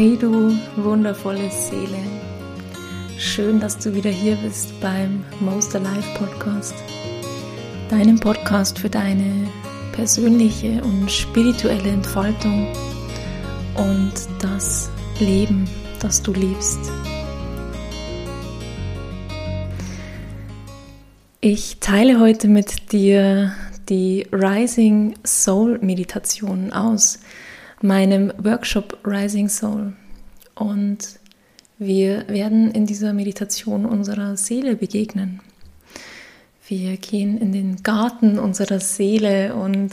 Hey du wundervolle Seele. Schön, dass du wieder hier bist beim Most Alive Podcast. Deinem Podcast für deine persönliche und spirituelle Entfaltung und das Leben, das du liebst. Ich teile heute mit dir die Rising Soul Meditation aus meinem Workshop Rising Soul. Und wir werden in dieser Meditation unserer Seele begegnen. Wir gehen in den Garten unserer Seele und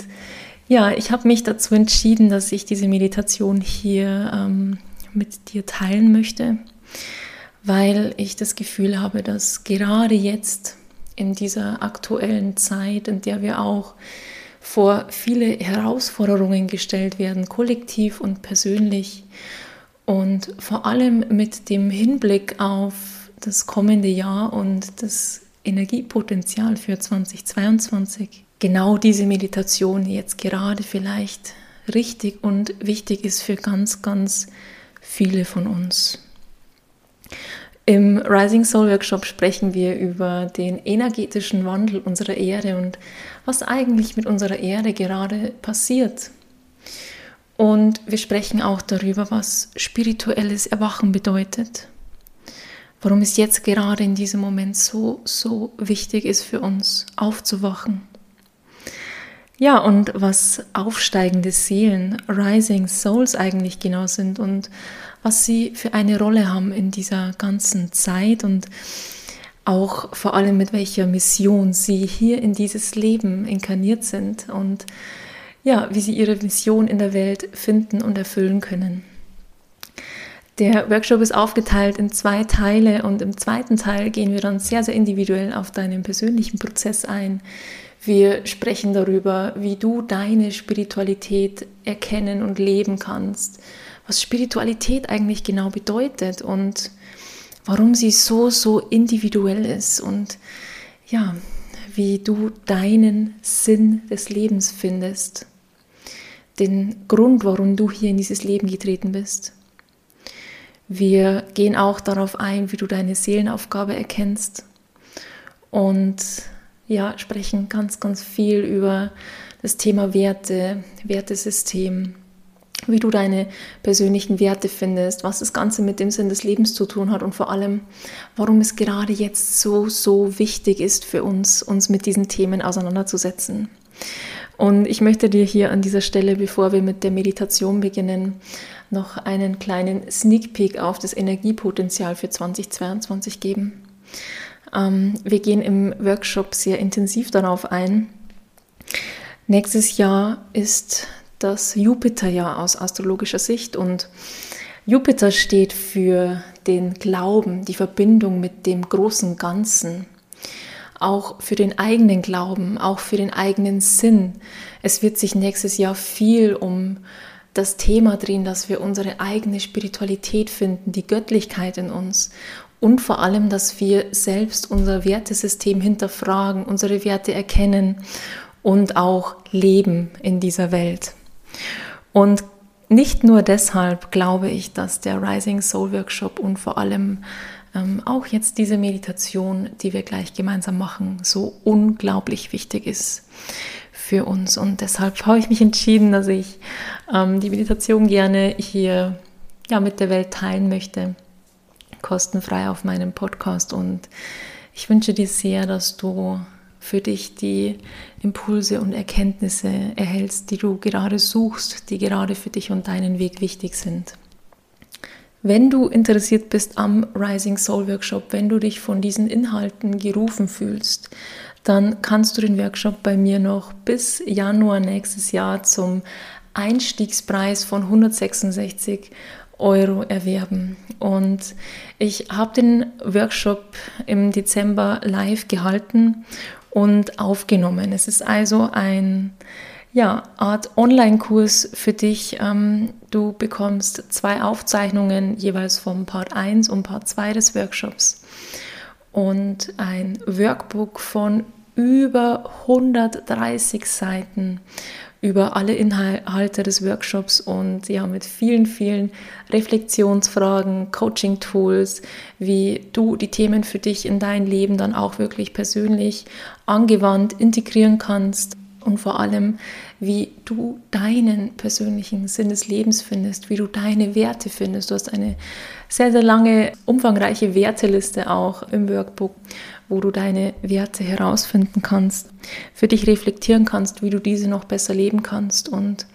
ja, ich habe mich dazu entschieden, dass ich diese Meditation hier ähm, mit dir teilen möchte, weil ich das Gefühl habe, dass gerade jetzt in dieser aktuellen Zeit, in der wir auch vor viele Herausforderungen gestellt werden, kollektiv und persönlich. Und vor allem mit dem Hinblick auf das kommende Jahr und das Energiepotenzial für 2022. Genau diese Meditation jetzt gerade vielleicht richtig und wichtig ist für ganz, ganz viele von uns. Im Rising Soul Workshop sprechen wir über den energetischen Wandel unserer Erde und was eigentlich mit unserer Erde gerade passiert. Und wir sprechen auch darüber, was spirituelles Erwachen bedeutet. Warum es jetzt gerade in diesem Moment so, so wichtig ist für uns, aufzuwachen. Ja, und was aufsteigende Seelen, Rising Souls eigentlich genau sind und was sie für eine Rolle haben in dieser ganzen Zeit und auch vor allem mit welcher Mission sie hier in dieses Leben inkarniert sind und ja, wie sie ihre Mission in der Welt finden und erfüllen können. Der Workshop ist aufgeteilt in zwei Teile und im zweiten Teil gehen wir dann sehr, sehr individuell auf deinen persönlichen Prozess ein. Wir sprechen darüber, wie du deine Spiritualität erkennen und leben kannst, was Spiritualität eigentlich genau bedeutet und warum sie so, so individuell ist und ja, wie du deinen Sinn des Lebens findest, den Grund, warum du hier in dieses Leben getreten bist. Wir gehen auch darauf ein, wie du deine Seelenaufgabe erkennst und ja, sprechen ganz, ganz viel über das Thema Werte, Wertesystem, wie du deine persönlichen Werte findest, was das Ganze mit dem Sinn des Lebens zu tun hat und vor allem, warum es gerade jetzt so, so wichtig ist für uns, uns mit diesen Themen auseinanderzusetzen. Und ich möchte dir hier an dieser Stelle, bevor wir mit der Meditation beginnen, noch einen kleinen Sneak Peek auf das Energiepotenzial für 2022 geben. Ähm, wir gehen im Workshop sehr intensiv darauf ein. Nächstes Jahr ist das Jupiterjahr aus astrologischer Sicht und Jupiter steht für den Glauben, die Verbindung mit dem großen Ganzen, auch für den eigenen Glauben, auch für den eigenen Sinn. Es wird sich nächstes Jahr viel um das Thema drehen, dass wir unsere eigene Spiritualität finden, die Göttlichkeit in uns und vor allem, dass wir selbst unser Wertesystem hinterfragen, unsere Werte erkennen und auch leben in dieser Welt. Und nicht nur deshalb glaube ich, dass der Rising Soul Workshop und vor allem ähm, auch jetzt diese Meditation, die wir gleich gemeinsam machen, so unglaublich wichtig ist für uns. Und deshalb habe ich mich entschieden, dass ich ähm, die Meditation gerne hier ja, mit der Welt teilen möchte, kostenfrei auf meinem Podcast. Und ich wünsche dir sehr, dass du für dich die Impulse und Erkenntnisse erhältst, die du gerade suchst, die gerade für dich und deinen Weg wichtig sind. Wenn du interessiert bist am Rising Soul Workshop, wenn du dich von diesen Inhalten gerufen fühlst, dann kannst du den Workshop bei mir noch bis Januar nächstes Jahr zum Einstiegspreis von 166 Euro erwerben. Und ich habe den Workshop im Dezember live gehalten und aufgenommen. Es ist also ein ja, Art Online-Kurs für dich. Ähm, du bekommst zwei Aufzeichnungen jeweils vom Part 1 und Part 2 des Workshops und ein Workbook von über 130 Seiten über alle Inhalte des Workshops und ja, mit vielen, vielen Reflexionsfragen, Coaching-Tools, wie du die Themen für dich in dein Leben dann auch wirklich persönlich angewandt integrieren kannst und vor allem, wie du deinen persönlichen Sinn des Lebens findest, wie du deine Werte findest. Du hast eine sehr, sehr lange, umfangreiche Werteliste auch im Workbook, wo du deine Werte herausfinden kannst, für dich reflektieren kannst, wie du diese noch besser leben kannst und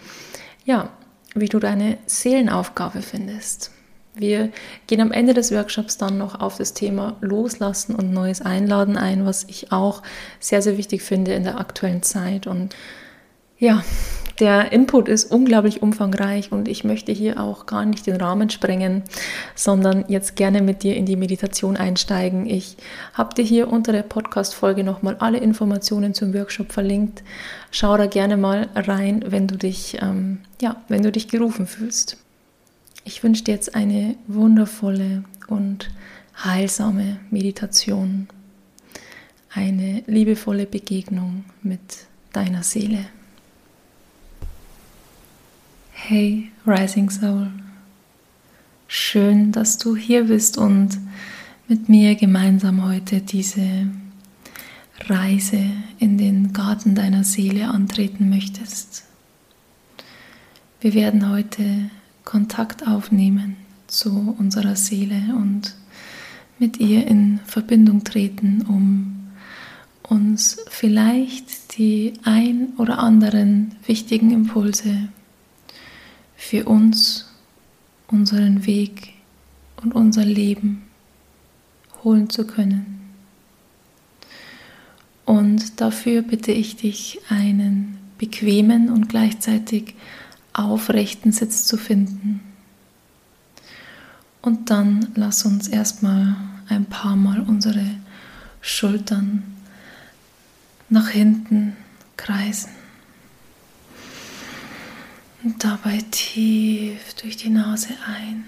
ja, wie du deine Seelenaufgabe findest. Wir gehen am Ende des Workshops dann noch auf das Thema Loslassen und Neues Einladen ein, was ich auch sehr, sehr wichtig finde in der aktuellen Zeit. Und ja, der Input ist unglaublich umfangreich und ich möchte hier auch gar nicht den Rahmen sprengen, sondern jetzt gerne mit dir in die Meditation einsteigen. Ich habe dir hier unter der Podcast-Folge nochmal alle Informationen zum Workshop verlinkt. Schau da gerne mal rein, wenn du dich, ähm, ja, wenn du dich gerufen fühlst. Ich wünsche dir jetzt eine wundervolle und heilsame Meditation, eine liebevolle Begegnung mit deiner Seele. Hey Rising Soul, schön, dass du hier bist und mit mir gemeinsam heute diese Reise in den Garten deiner Seele antreten möchtest. Wir werden heute Kontakt aufnehmen zu unserer Seele und mit ihr in Verbindung treten, um uns vielleicht die ein oder anderen wichtigen Impulse für uns, unseren Weg und unser Leben holen zu können. Und dafür bitte ich dich, einen bequemen und gleichzeitig aufrechten Sitz zu finden. Und dann lass uns erstmal ein paar Mal unsere Schultern nach hinten kreisen. Und dabei tief durch die Nase ein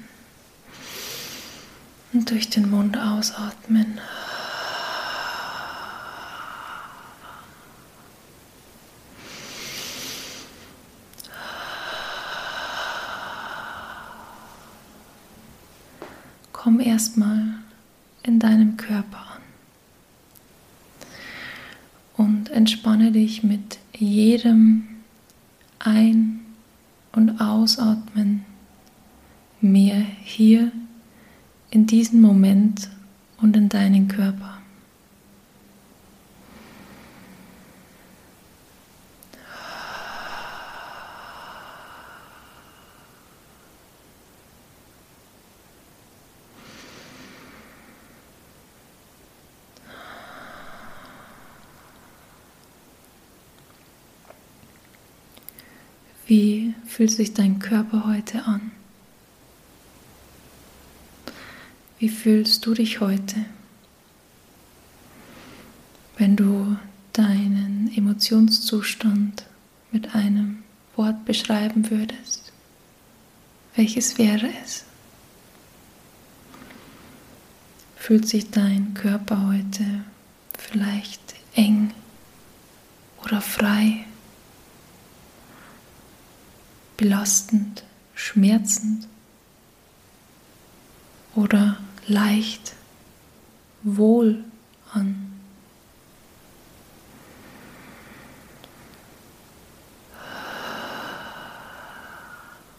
und durch den Mund ausatmen. komm erstmal in deinem Körper an und entspanne dich mit jedem Ein- und Ausatmen mehr hier in diesem Moment und in deinen Körper. Wie fühlt sich dein Körper heute an? Wie fühlst du dich heute? Wenn du deinen Emotionszustand mit einem Wort beschreiben würdest, welches wäre es? Fühlt sich dein Körper heute vielleicht eng oder frei? Belastend, schmerzend oder leicht, wohl an.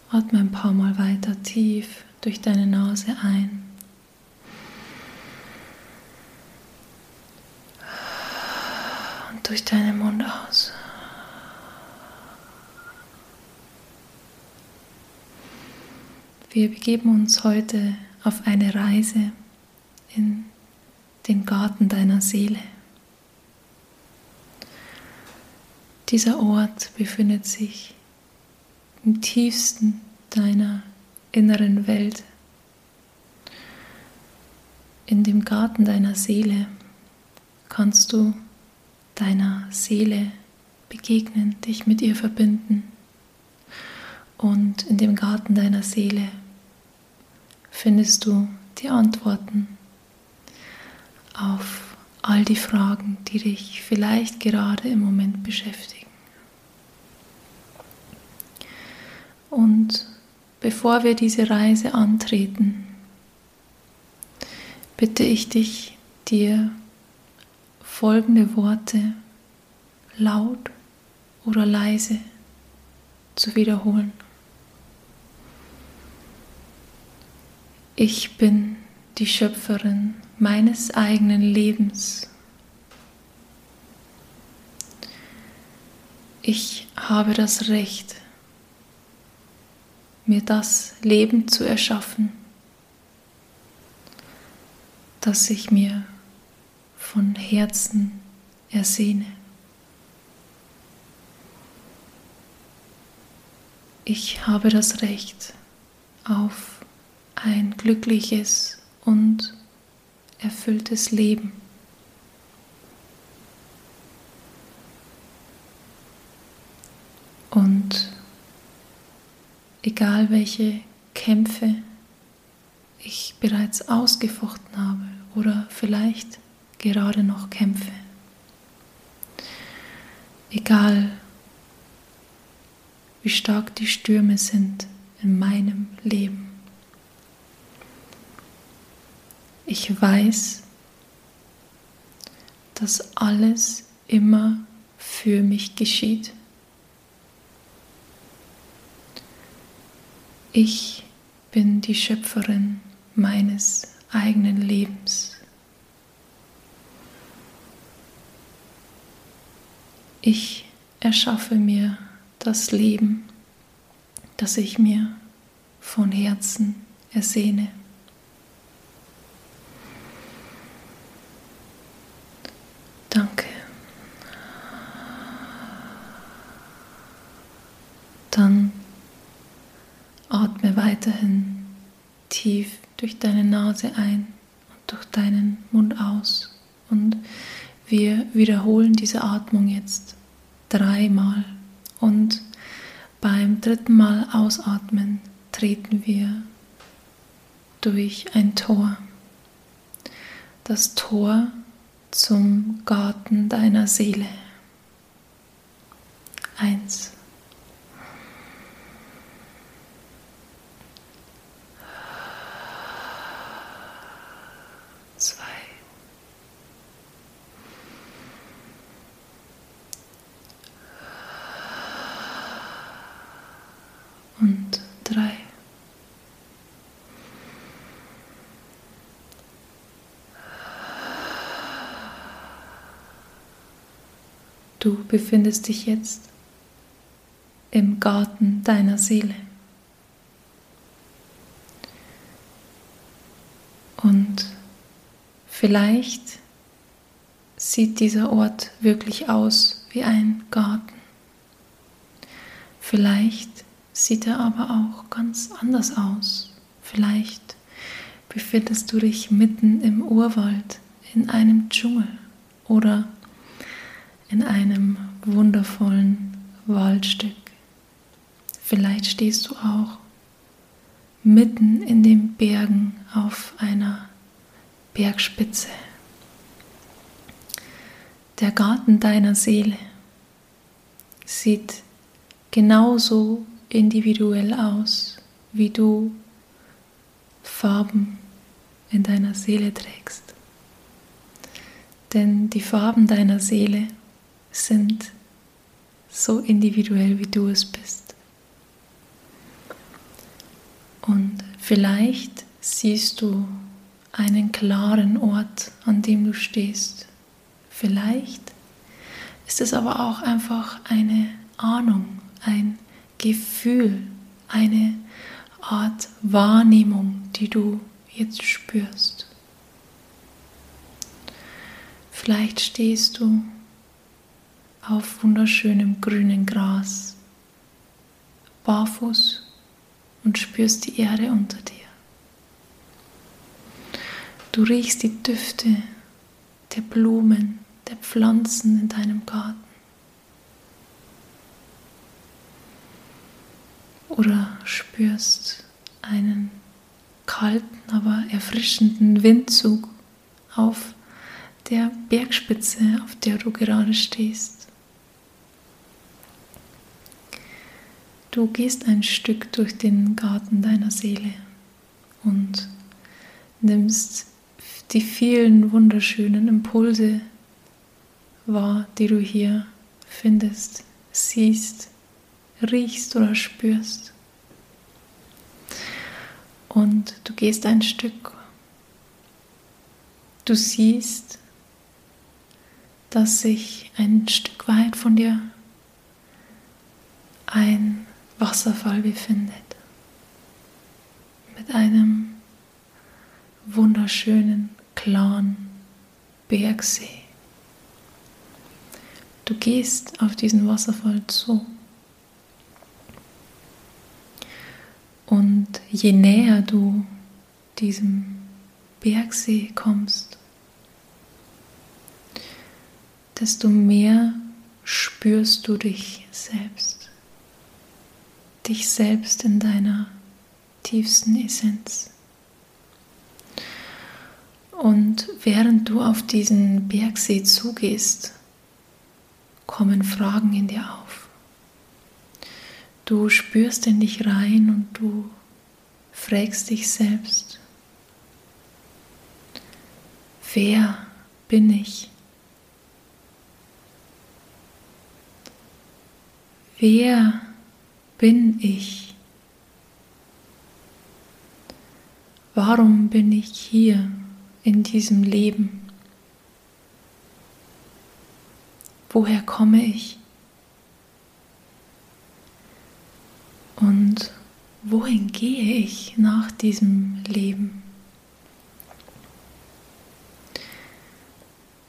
Atme ein paar Mal weiter tief durch deine Nase ein. Und durch deinen Mund aus. Wir begeben uns heute auf eine Reise in den Garten deiner Seele. Dieser Ort befindet sich im tiefsten deiner inneren Welt. In dem Garten deiner Seele kannst du deiner Seele begegnen, dich mit ihr verbinden. Und in dem Garten deiner Seele findest du die Antworten auf all die Fragen, die dich vielleicht gerade im Moment beschäftigen. Und bevor wir diese Reise antreten, bitte ich dich, dir folgende Worte laut oder leise zu wiederholen. Ich bin die Schöpferin meines eigenen Lebens. Ich habe das Recht, mir das Leben zu erschaffen, das ich mir von Herzen ersehne. Ich habe das Recht auf ein glückliches und erfülltes Leben. Und egal welche Kämpfe ich bereits ausgefochten habe oder vielleicht gerade noch kämpfe, egal wie stark die Stürme sind in meinem Leben, Ich weiß, dass alles immer für mich geschieht. Ich bin die Schöpferin meines eigenen Lebens. Ich erschaffe mir das Leben, das ich mir von Herzen ersehne. Danke. Dann atme weiterhin tief durch deine Nase ein und durch deinen Mund aus. Und wir wiederholen diese Atmung jetzt dreimal. Und beim dritten Mal ausatmen treten wir durch ein Tor. Das Tor zum Garten deiner Seele. Eins. Und drei. Du befindest dich jetzt im Garten deiner Seele. Und vielleicht sieht dieser Ort wirklich aus wie ein Garten. Vielleicht sieht er aber auch ganz anders aus. Vielleicht befindest du dich mitten im Urwald, in einem Dschungel oder in einem wundervollen Waldstück. Vielleicht stehst du auch mitten in den Bergen auf einer Bergspitze. Der Garten deiner Seele sieht genauso individuell aus, wie du Farben in deiner Seele trägst. Denn die Farben deiner Seele sind so individuell, wie du es bist. Und vielleicht siehst du einen klaren Ort, an dem du stehst. Vielleicht ist es aber auch einfach eine Ahnung, ein Gefühl, eine Art Wahrnehmung, die du jetzt spürst. Vielleicht stehst du auf wunderschönem grünen Gras, barfuß und spürst die Erde unter dir. Du riechst die Düfte der Blumen, der Pflanzen in deinem Garten. Oder spürst einen kalten, aber erfrischenden Windzug auf der Bergspitze, auf der du gerade stehst. Du gehst ein Stück durch den Garten deiner Seele und nimmst die vielen wunderschönen Impulse wahr, die du hier findest, siehst, riechst oder spürst. Und du gehst ein Stück. Du siehst, dass sich ein Stück weit von dir ein Wasserfall befindet. Mit einem wunderschönen, klaren Bergsee. Du gehst auf diesen Wasserfall zu. Und je näher du diesem Bergsee kommst, desto mehr spürst du dich selbst. Dich selbst in deiner tiefsten Essenz. Und während du auf diesen Bergsee zugehst, kommen Fragen in dir auf. Du spürst in dich rein und du fragst dich selbst, wer bin ich? Wer bin ich? Warum bin ich hier in diesem Leben? Woher komme ich? Und wohin gehe ich nach diesem Leben?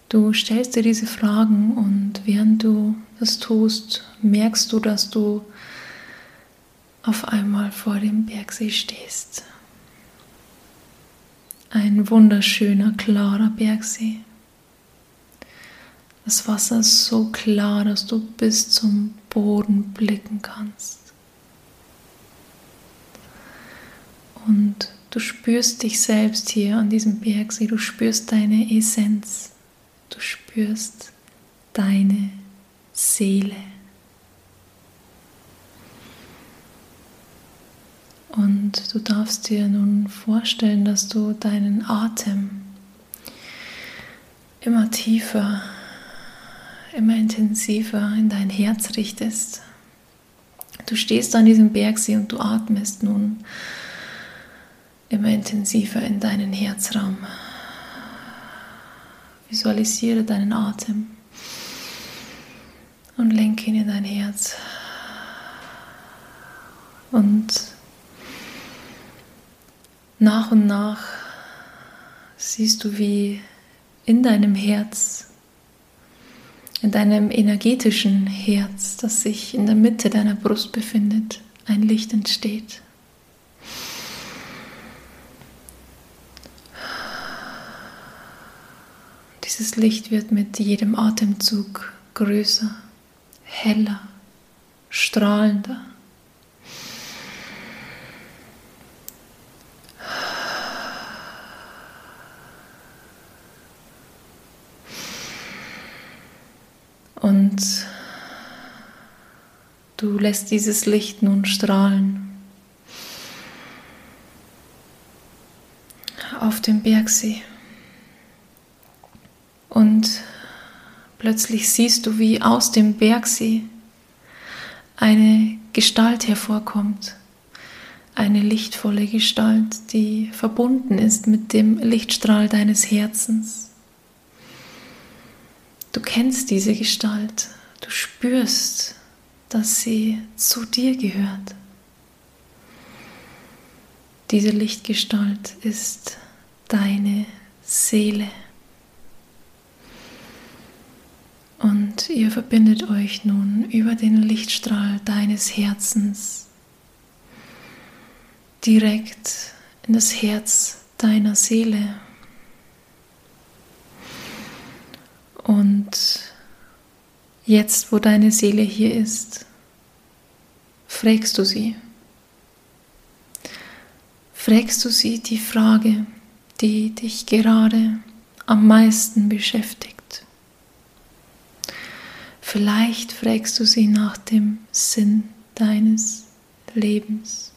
Du stellst dir diese Fragen und während du das tust, merkst du, dass du auf einmal vor dem Bergsee stehst. Ein wunderschöner, klarer Bergsee. Das Wasser ist so klar, dass du bis zum Boden blicken kannst. Und du spürst dich selbst hier an diesem Bergsee, du spürst deine Essenz, du spürst deine Seele. Und du darfst dir nun vorstellen, dass du deinen Atem immer tiefer immer intensiver in dein Herz richtest. Du stehst an diesem Bergsee und du atmest nun immer intensiver in deinen Herzraum. Visualisiere deinen Atem und lenke ihn in dein Herz. Und nach und nach siehst du, wie in deinem Herz in deinem energetischen Herz, das sich in der Mitte deiner Brust befindet, ein Licht entsteht. Dieses Licht wird mit jedem Atemzug größer, heller, strahlender. Und du lässt dieses Licht nun strahlen auf dem Bergsee. Und plötzlich siehst du, wie aus dem Bergsee eine Gestalt hervorkommt, eine lichtvolle Gestalt, die verbunden ist mit dem Lichtstrahl deines Herzens. Du kennst diese Gestalt, du spürst, dass sie zu dir gehört. Diese Lichtgestalt ist deine Seele. Und ihr verbindet euch nun über den Lichtstrahl deines Herzens direkt in das Herz deiner Seele. Und jetzt, wo deine Seele hier ist, fragst du sie. Fragst du sie die Frage, die dich gerade am meisten beschäftigt. Vielleicht fragst du sie nach dem Sinn deines Lebens.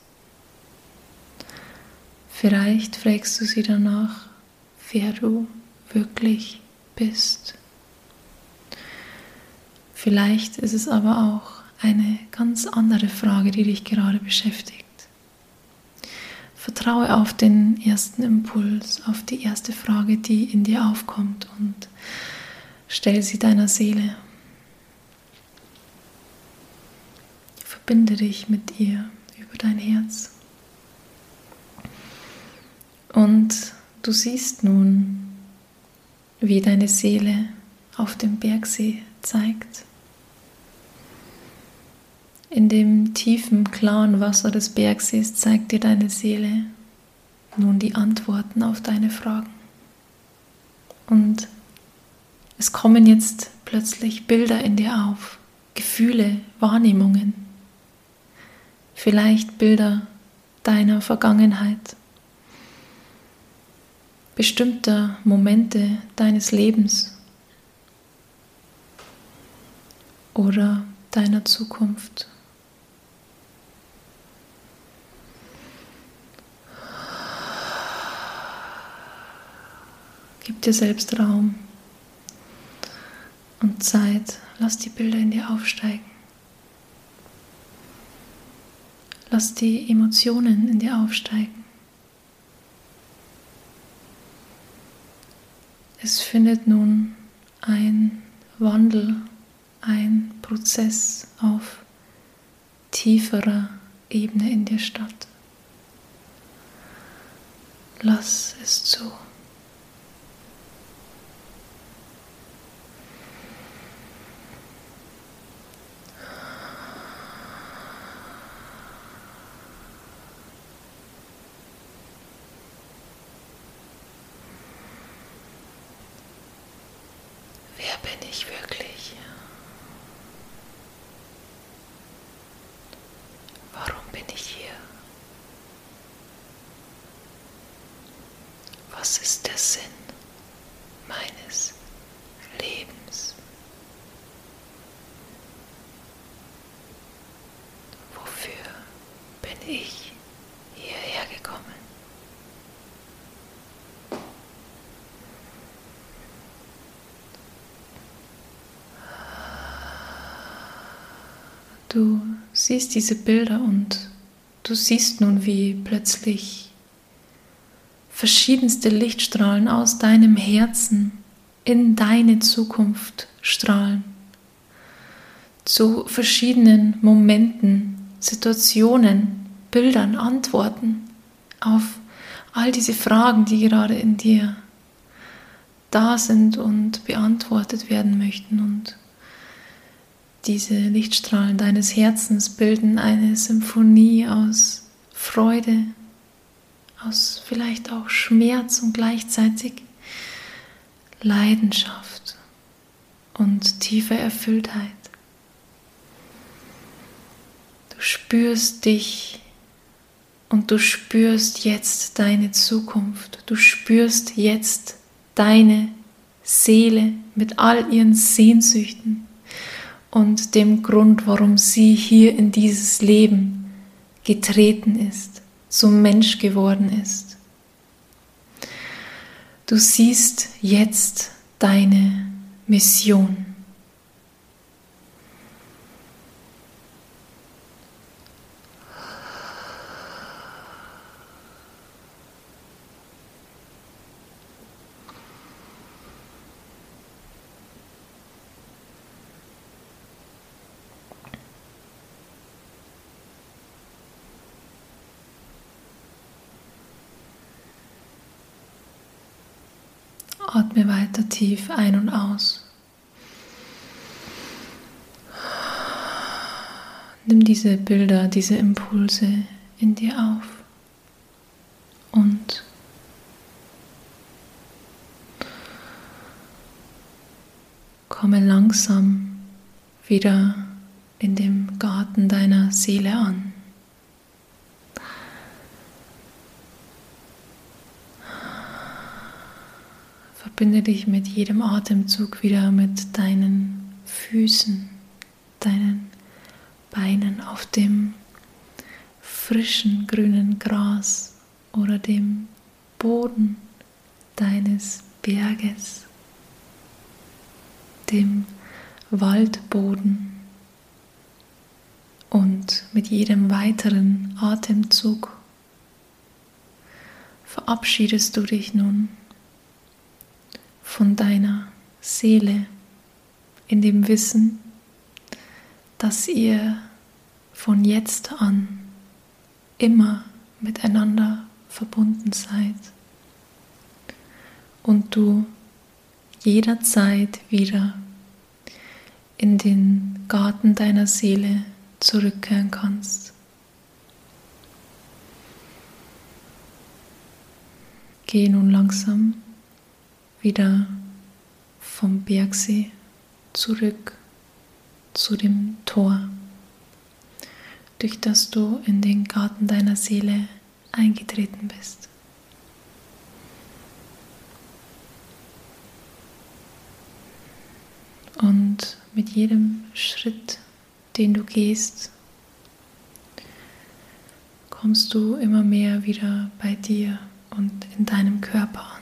Vielleicht fragst du sie danach, wer du wirklich bist. Vielleicht ist es aber auch eine ganz andere Frage, die dich gerade beschäftigt. Vertraue auf den ersten Impuls, auf die erste Frage, die in dir aufkommt und stell sie deiner Seele. Verbinde dich mit ihr über dein Herz. Und du siehst nun, wie deine Seele auf dem Bergsee zeigt. In dem tiefen, klaren Wasser des Bergsees zeigt dir deine Seele nun die Antworten auf deine Fragen. Und es kommen jetzt plötzlich Bilder in dir auf, Gefühle, Wahrnehmungen, vielleicht Bilder deiner Vergangenheit, bestimmter Momente deines Lebens oder deiner Zukunft. Gib dir selbst Raum und Zeit. Lass die Bilder in dir aufsteigen. Lass die Emotionen in dir aufsteigen. Es findet nun ein Wandel, ein Prozess auf tieferer Ebene in dir statt. Lass es zu. bin ich wirklich? Warum bin ich hier? Was ist der Sinn meines Lebens? Wofür bin ich hierher gekommen? Du siehst diese Bilder und du siehst nun, wie plötzlich verschiedenste Lichtstrahlen aus deinem Herzen in deine Zukunft strahlen. Zu verschiedenen Momenten, Situationen, Bildern, Antworten auf all diese Fragen, die gerade in dir da sind und beantwortet werden möchten. Und diese Lichtstrahlen deines Herzens bilden eine Symphonie aus Freude, aus vielleicht auch Schmerz und gleichzeitig Leidenschaft und tiefe Erfülltheit. Du spürst dich und du spürst jetzt deine Zukunft. Du spürst jetzt deine Seele mit all ihren Sehnsüchten und dem Grund, warum sie hier in dieses Leben getreten ist, zum Mensch geworden ist. Du siehst jetzt deine Mission. Atme weiter tief ein und aus. Nimm diese Bilder, diese Impulse in dir auf und komme langsam wieder in dem Garten deiner Seele an. Verbinde dich mit jedem Atemzug wieder mit deinen Füßen, deinen Beinen auf dem frischen grünen Gras oder dem Boden deines Berges, dem Waldboden. Und mit jedem weiteren Atemzug verabschiedest du dich nun von deiner Seele in dem Wissen, dass ihr von jetzt an immer miteinander verbunden seid und du jederzeit wieder in den Garten deiner Seele zurückkehren kannst. Geh nun langsam wieder vom Bergsee zurück zu dem Tor, durch das du in den Garten deiner Seele eingetreten bist. Und mit jedem Schritt, den du gehst, kommst du immer mehr wieder bei dir und in deinem Körper an.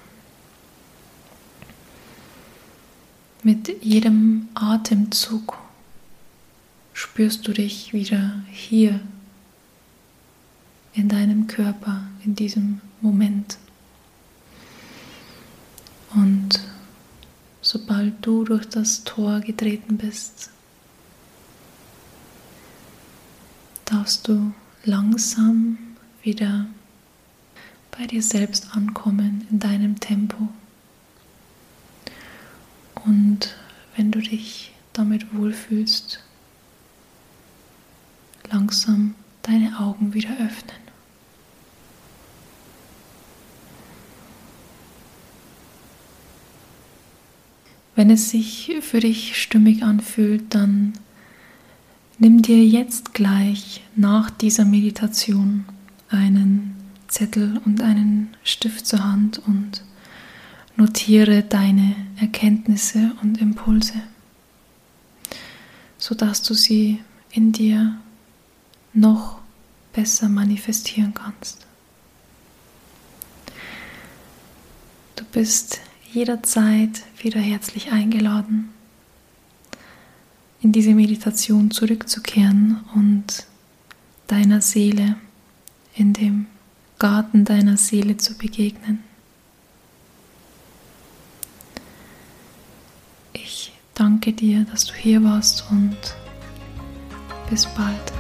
Mit jedem Atemzug spürst du dich wieder hier in deinem Körper, in diesem Moment. Und sobald du durch das Tor getreten bist, darfst du langsam wieder bei dir selbst ankommen in deinem Tempo. Und wenn du dich damit wohlfühlst, langsam deine Augen wieder öffnen. Wenn es sich für dich stimmig anfühlt, dann nimm dir jetzt gleich nach dieser Meditation einen Zettel und einen Stift zur Hand und Notiere deine Erkenntnisse und Impulse, sodass du sie in dir noch besser manifestieren kannst. Du bist jederzeit wieder herzlich eingeladen, in diese Meditation zurückzukehren und deiner Seele in dem Garten deiner Seele zu begegnen. Danke dir, dass du hier warst und bis bald.